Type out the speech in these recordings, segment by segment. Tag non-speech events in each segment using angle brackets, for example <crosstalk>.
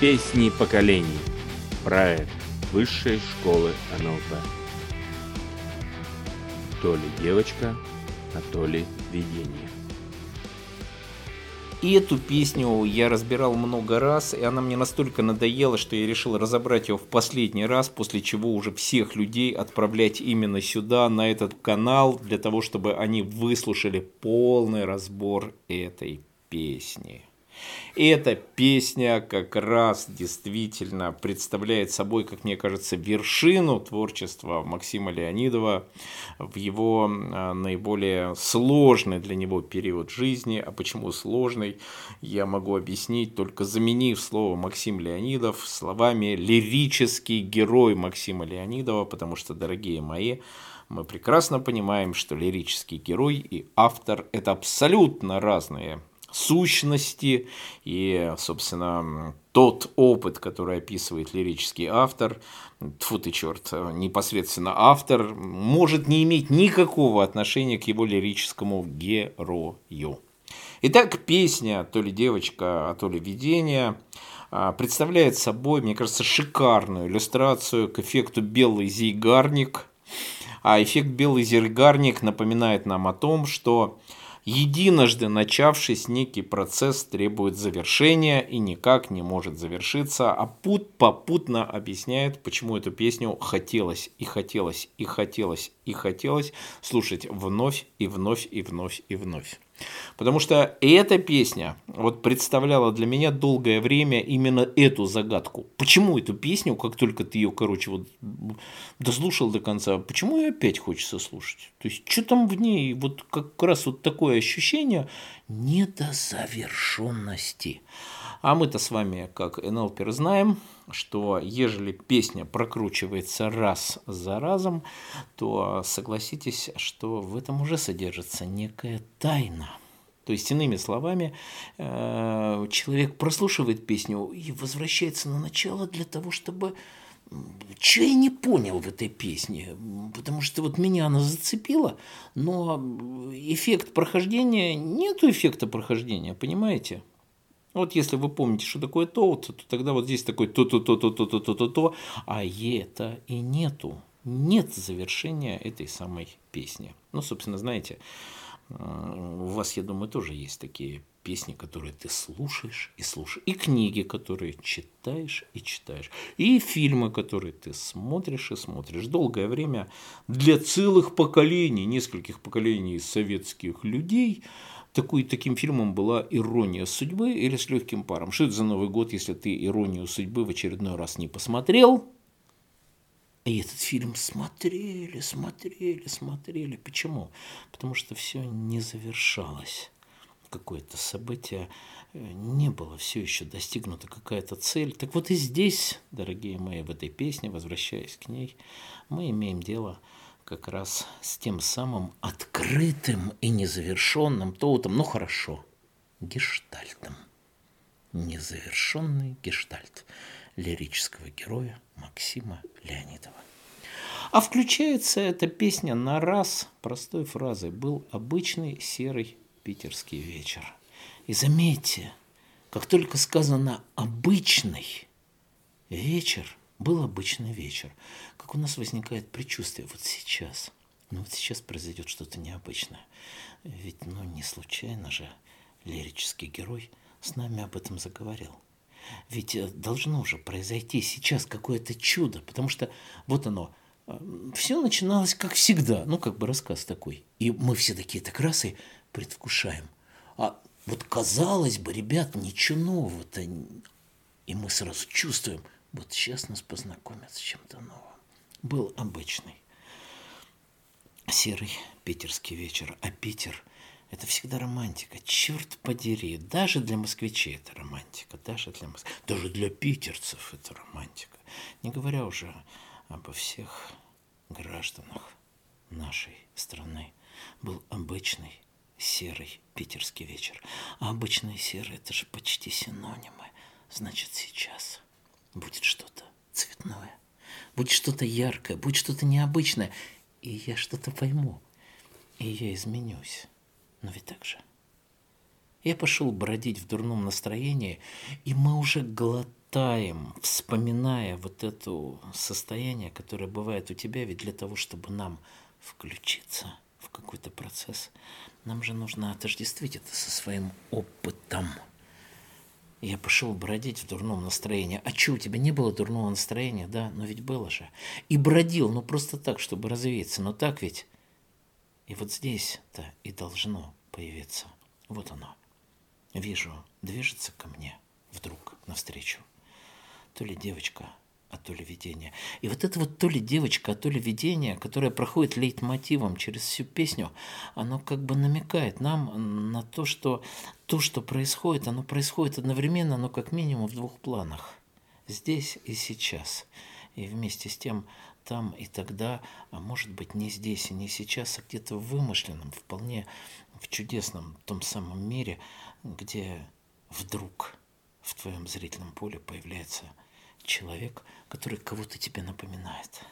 Песни поколений. Проект Высшей школы НЛП. То ли девочка, а то ли видение. И эту песню я разбирал много раз, и она мне настолько надоела, что я решил разобрать ее в последний раз, после чего уже всех людей отправлять именно сюда, на этот канал, для того, чтобы они выслушали полный разбор этой песни. И эта песня как раз действительно представляет собой, как мне кажется, вершину творчества Максима Леонидова в его а, наиболее сложный для него период жизни. А почему сложный, я могу объяснить, только заменив слово Максим Леонидов словами лирический герой Максима Леонидова, потому что, дорогие мои, мы прекрасно понимаем, что лирический герой и автор – это абсолютно разные сущности и, собственно, тот опыт, который описывает лирический автор, тьфу ты черт, непосредственно автор, может не иметь никакого отношения к его лирическому герою. Итак, песня «То ли девочка, а то ли видение» а, представляет собой, мне кажется, шикарную иллюстрацию к эффекту «белый зигарник». А эффект «белый зигарник» напоминает нам о том, что Единожды начавшись, некий процесс требует завершения и никак не может завершиться, а Пут попутно объясняет, почему эту песню хотелось и хотелось и хотелось и хотелось слушать вновь и вновь и вновь и вновь. Потому что эта песня вот представляла для меня долгое время именно эту загадку. Почему эту песню, как только ты ее, короче, вот дослушал до конца, почему ее опять хочется слушать? То есть, что там в ней, вот как раз вот такое ощущение недозавершенности. А мы-то с вами, как НЛПер, знаем, что ежели песня прокручивается раз за разом, то согласитесь, что в этом уже содержится некая тайна. То есть, иными словами, э, человек прослушивает песню и возвращается на начало для того, чтобы что я не понял в этой песне, потому что вот меня она зацепила, но эффект прохождения, нету эффекта прохождения, понимаете? Вот если вы помните, что такое то, то, то тогда вот здесь такой то-то-то-то-то-то-то-то, а это и нету. Нет завершения этой самой песни. Ну, собственно, знаете, у вас, я думаю, тоже есть такие песни, которые ты слушаешь и слушаешь, и книги, которые читаешь и читаешь, и фильмы, которые ты смотришь и смотришь. Долгое время для целых поколений, нескольких поколений советских людей – такой, таким фильмом была «Ирония судьбы» или «С легким паром». Что это за Новый год, если ты «Иронию судьбы» в очередной раз не посмотрел? И этот фильм смотрели, смотрели, смотрели. Почему? Потому что все не завершалось. Какое-то событие э, не было все еще достигнута какая-то цель. Так вот и здесь, дорогие мои, в этой песне, возвращаясь к ней, мы имеем дело с как раз с тем самым открытым и незавершенным тоутом, ну хорошо, гештальтом. Незавершенный гештальт лирического героя Максима Леонидова. А включается эта песня на раз простой фразой «Был обычный серый питерский вечер». И заметьте, как только сказано «обычный вечер», был обычный вечер. Как у нас возникает предчувствие вот сейчас. Ну вот сейчас произойдет что-то необычное. Ведь ну не случайно же лирический герой с нами об этом заговорил. Ведь э, должно же произойти сейчас какое-то чудо, потому что вот оно, э, все начиналось как всегда, ну как бы рассказ такой. И мы все такие так раз и предвкушаем. А вот казалось бы, ребят, ничего нового-то. И мы сразу чувствуем – вот сейчас нас познакомят с чем-то новым. Был обычный серый питерский вечер, а Питер – это всегда романтика. Черт подери, даже для москвичей это романтика, даже для моск... даже для питерцев это романтика. Не говоря уже обо всех гражданах нашей страны. Был обычный серый питерский вечер. А обычный серый – это же почти синонимы. Значит, сейчас – будет что-то цветное, будет что-то яркое, будет что-то необычное, и я что-то пойму, и я изменюсь. Но ведь так же. Я пошел бродить в дурном настроении, и мы уже глотаем таем, вспоминая вот это состояние, которое бывает у тебя, ведь для того, чтобы нам включиться в какой-то процесс, нам же нужно отождествить это со своим опытом. Я пошел бродить в дурном настроении. А что, у тебя не было дурного настроения? Да, но ведь было же. И бродил, ну просто так, чтобы развеяться. Но так ведь. И вот здесь-то и должно появиться. Вот оно. Вижу, движется ко мне вдруг навстречу. То ли девочка, а то ли видение. И вот это вот то ли девочка, а то ли видение, которое проходит лейтмотивом через всю песню, оно как бы намекает нам на то, что то, что происходит, оно происходит одновременно, но как минимум в двух планах. Здесь и сейчас. И вместе с тем там и тогда, а может быть не здесь и не сейчас, а где-то в вымышленном, вполне в чудесном том самом мире, где вдруг в твоем зрительном поле появляется человек, который кого-то тебе напоминает.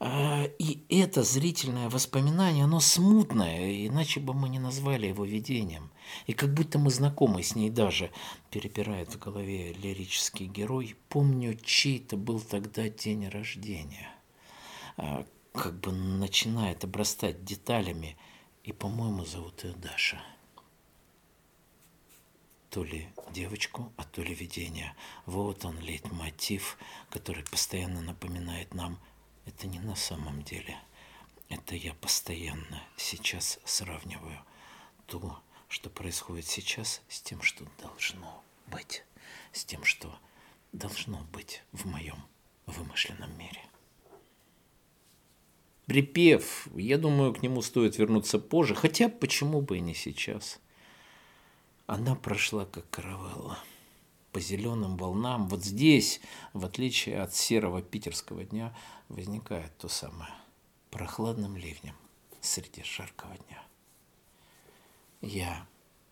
А, и это зрительное воспоминание, оно смутное, иначе бы мы не назвали его видением. И как будто мы знакомы с ней даже, перебирает в голове лирический герой, помню, чей-то был тогда день рождения. А, как бы начинает обрастать деталями, и, по-моему, зовут ее Даша то ли девочку, а то ли видение. Вот он, лейтмотив, который постоянно напоминает нам, это не на самом деле. Это я постоянно сейчас сравниваю то, что происходит сейчас, с тем, что должно быть, с тем, что должно быть в моем вымышленном мире. Припев, я думаю, к нему стоит вернуться позже, хотя почему бы и не сейчас – она прошла как каравелла по зеленым волнам. Вот здесь, в отличие от серого питерского дня, возникает то самое прохладным ливнем среди жаркого дня. Я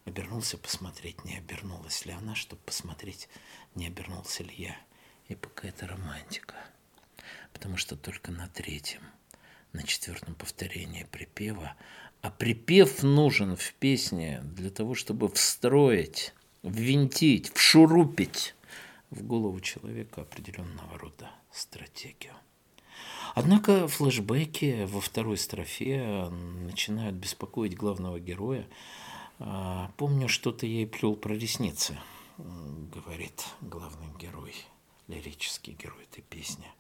обернулся посмотреть, не обернулась ли она, чтобы посмотреть, не обернулся ли я. И пока это романтика. Потому что только на третьем, на четвертом повторении припева а припев нужен в песне для того, чтобы встроить, ввинтить, вшурупить в голову человека определенного рода стратегию. Однако флешбеки во второй строфе начинают беспокоить главного героя. А, Помню, что-то ей плел про ресницы, говорит главный герой, лирический герой этой песни –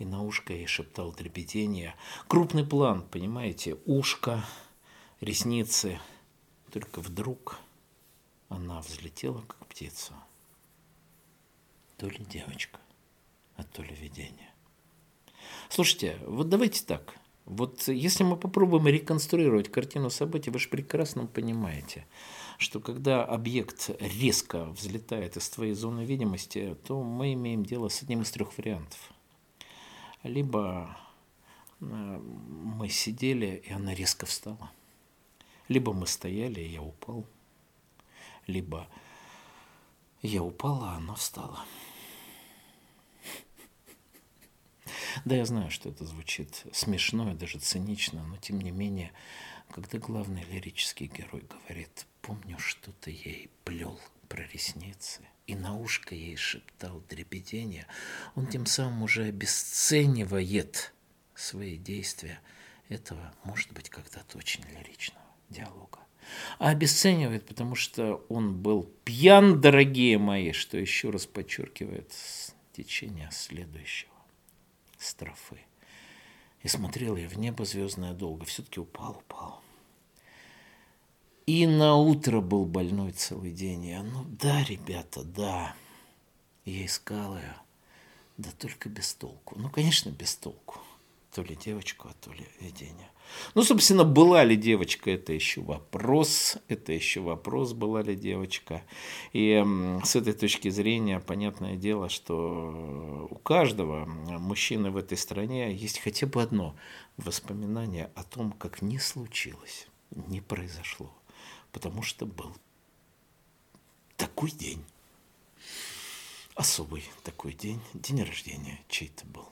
и на ушко ей шептал дребедение. Крупный план, понимаете, ушко, ресницы. Только вдруг она взлетела, как птица. То ли девочка, а то ли видение. Слушайте, вот давайте так. Вот если мы попробуем реконструировать картину событий, вы же прекрасно понимаете, что когда объект резко взлетает из твоей зоны видимости, то мы имеем дело с одним из трех вариантов. Либо э, мы сидели, и она резко встала – либо мы стояли, и я упал, либо я упала, а она встала. Да, я знаю, что это звучит смешно и даже цинично, но тем не менее, когда главный лирический герой говорит, помню, что-то ей плел про ресницы, и на ушко ей шептал дребедение, он тем самым уже обесценивает свои действия. Этого может быть когда-то очень лирично диалога. А обесценивает, потому что он был пьян, дорогие мои, что еще раз подчеркивает течение следующего строфы. И смотрел я в небо звездное долго, все-таки упал, упал. И на утро был больной целый день. Я, ну да, ребята, да. Я искал ее, да только без толку. Ну, конечно, без толку то ли девочку, а то ли видение. Ну, собственно, была ли девочка, это еще вопрос. Это еще вопрос, была ли девочка. И с этой точки зрения, понятное дело, что у каждого мужчины в этой стране есть хотя бы одно воспоминание о том, как не случилось, не произошло. Потому что был такой день. Особый такой день, день рождения чей-то был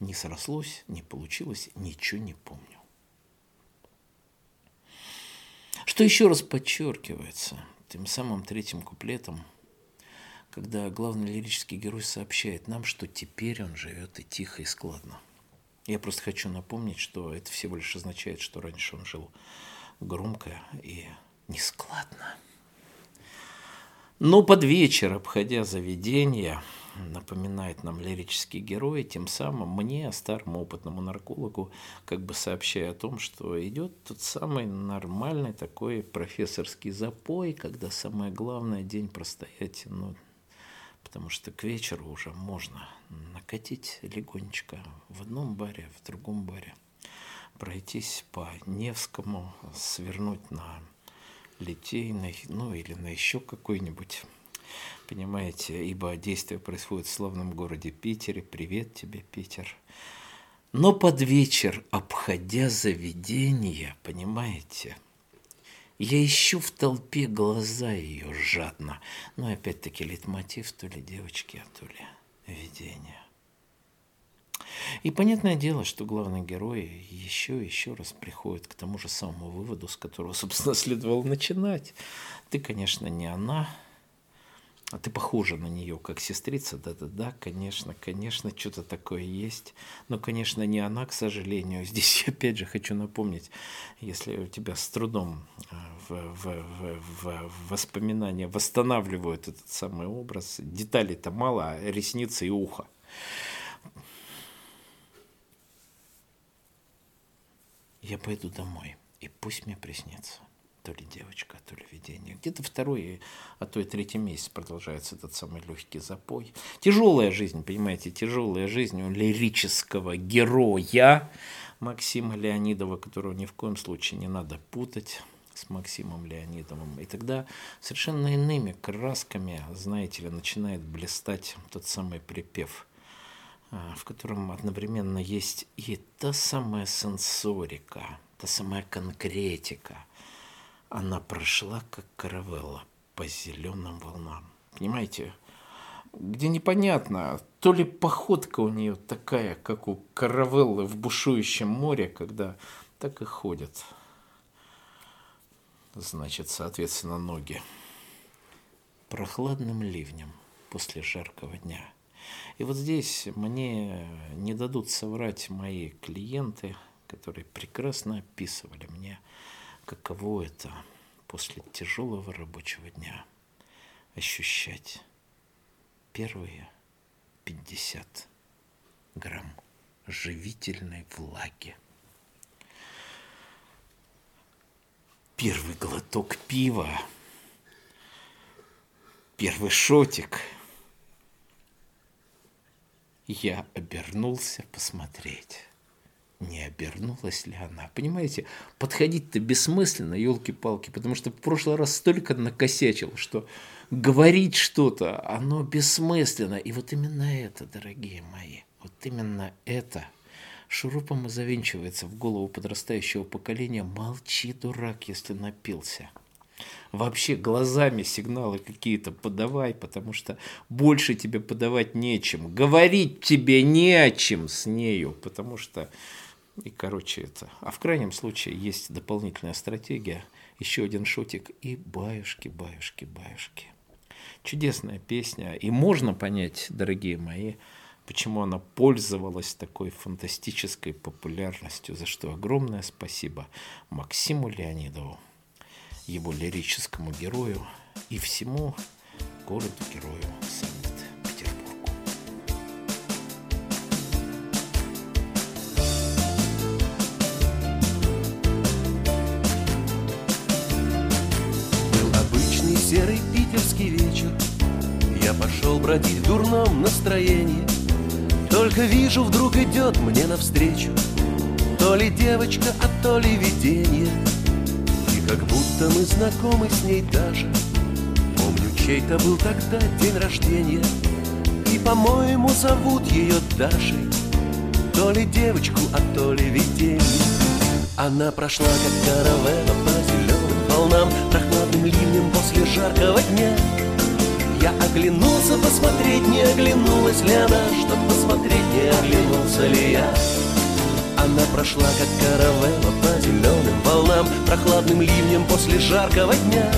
не срослось, не получилось, ничего не помню. Что еще раз подчеркивается тем самым третьим куплетом, когда главный лирический герой сообщает нам, что теперь он живет и тихо, и складно. Я просто хочу напомнить, что это всего лишь означает, что раньше он жил громко и нескладно. Но под вечер, обходя заведение, напоминает нам лирический герой, тем самым мне, старому опытному наркологу, как бы сообщая о том, что идет тот самый нормальный такой профессорский запой, когда самое главное день простоять, ну, потому что к вечеру уже можно накатить легонечко в одном баре, в другом баре, пройтись по Невскому, свернуть на Литейный, ну или на еще какой-нибудь понимаете, ибо действие происходит в славном городе Питере. Привет тебе, Питер. Но под вечер, обходя заведение, понимаете, я ищу в толпе глаза ее жадно. Но опять-таки литмотив то ли девочки, а то ли видение. И понятное дело, что главный герой еще и еще раз приходит к тому же самому выводу, с которого, <laughs> собственно, следовало начинать. Ты, конечно, не она, а ты похожа на нее, как сестрица, да-да-да, конечно, конечно, что-то такое есть. Но, конечно, не она, к сожалению. <laughs> Здесь, опять же, хочу напомнить, если у тебя с трудом э, в, в, в, в воспоминания восстанавливают этот самый образ, деталей-то мало, а ресницы и ухо. Я пойду домой, и пусть мне приснится то ли девочка, то ли видение. Где-то второй, а то и третий месяц продолжается этот самый легкий запой. Тяжелая жизнь, понимаете, тяжелая жизнь у лирического героя Максима Леонидова, которого ни в коем случае не надо путать с Максимом Леонидовым. И тогда совершенно иными красками, знаете ли, начинает блистать тот самый припев, в котором одновременно есть и та самая сенсорика, та самая конкретика – она прошла, как каравелла, по зеленым волнам. Понимаете, где непонятно, то ли походка у нее такая, как у каравеллы в бушующем море, когда так и ходят. Значит, соответственно, ноги. Прохладным ливнем после жаркого дня. И вот здесь мне не дадут соврать мои клиенты, которые прекрасно описывали мне – каково это после тяжелого рабочего дня ощущать первые 50 грамм живительной влаги. Первый глоток пива, первый шотик. Я обернулся посмотреть не обернулась ли она. Понимаете, подходить-то бессмысленно, елки-палки, потому что в прошлый раз столько накосячил, что говорить что-то, оно бессмысленно. И вот именно это, дорогие мои, вот именно это шурупом и завинчивается в голову подрастающего поколения. Молчи, дурак, если напился вообще глазами сигналы какие-то подавай, потому что больше тебе подавать нечем. Говорить тебе не о чем с нею, потому что и, короче, это. А в крайнем случае есть дополнительная стратегия, еще один шутик и баюшки, баюшки, баюшки. Чудесная песня. И можно понять, дорогие мои, почему она пользовалась такой фантастической популярностью, за что огромное спасибо Максиму Леонидову, его лирическому герою и всему городу-герою Санкт серый питерский вечер. Я пошел бродить в дурном настроении. Только вижу, вдруг идет мне навстречу. То ли девочка, а то ли видение как будто мы знакомы с ней даже. Помню, чей-то был тогда день рождения. И, по-моему, зовут ее Дашей. То ли девочку, а то ли видение. Она прошла, как каравелла по зеленым волнам прохладным ливнем после жаркого дня. Я оглянулся посмотреть, не оглянулась ли она Чтоб посмотреть, не оглянулся ли я Она прошла, как каравелла по зеленым волнам Прохладным ливнем после жаркого дня.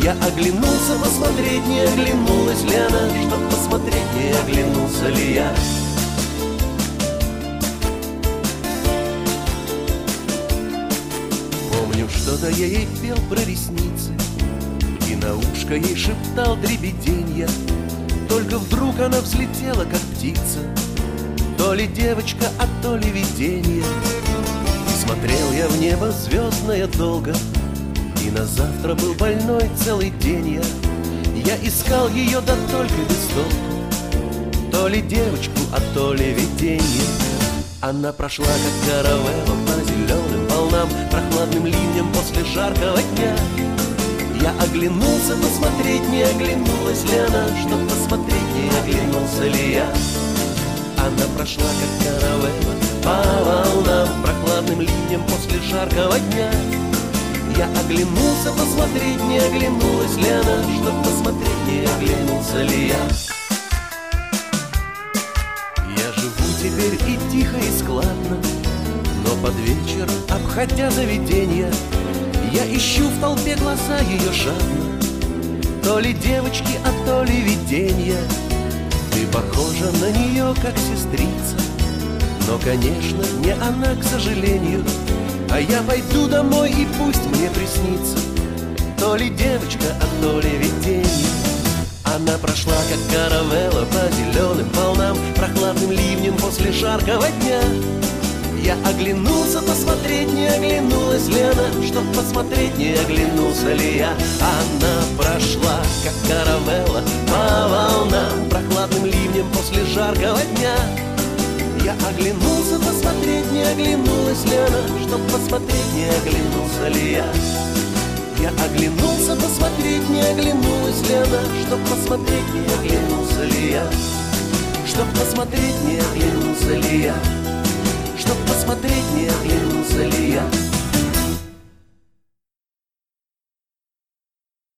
Я оглянулся посмотреть, не оглянулась ли она Чтоб посмотреть, не оглянулся ли я. Помню, что-то я ей пел про ресницы И на ушко ей шептал дребеденья. Только вдруг она взлетела, как птица То ли девочка, а то ли видение. Смотрел я в небо звездное долго И на завтра был больной целый день я. Я искал ее, да только без толку То ли девочку, а то ли видение. Она прошла, как каравелла по зеленым волнам Прохладным ливнем после жаркого дня. Я оглянулся посмотреть, не оглянулась ли она Чтоб посмотреть, не оглянулся ли я Она прошла, как каравелла по волнам Прохладным ливнем после жаркого дня. Я оглянулся посмотреть, не оглянулась ли она Чтоб посмотреть, не оглянулся ли я. Теперь и тихо, и складно Но под вечер, обходя заведенья Я ищу в толпе глаза ее жадно То ли девочки, а то ли виденья Ты похожа на нее, как сестрица. Но, конечно, не она, к сожалению. А я пойду домой и пусть мне приснится. То ли девочка, а то ли виденье она прошла, как каравелла по зеленым волнам Прохладным ливнем после жаркого дня Я оглянулся посмотреть, не оглянулась ли она Чтоб посмотреть, не оглянулся ли я. Она прошла, как каравелла по волнам. Прохладным ливнем после жаркого дня. Я оглянулся посмотреть, не оглянулась ли она Чтоб посмотреть, не оглянулся ли я. Я оглянулся посмотреть, не оглянулась ли она Чтоб посмотреть, не оглянулся ли я. Чтоб посмотреть, не оглянулся ли я Чтоб посмотреть, не оглянулся ли я.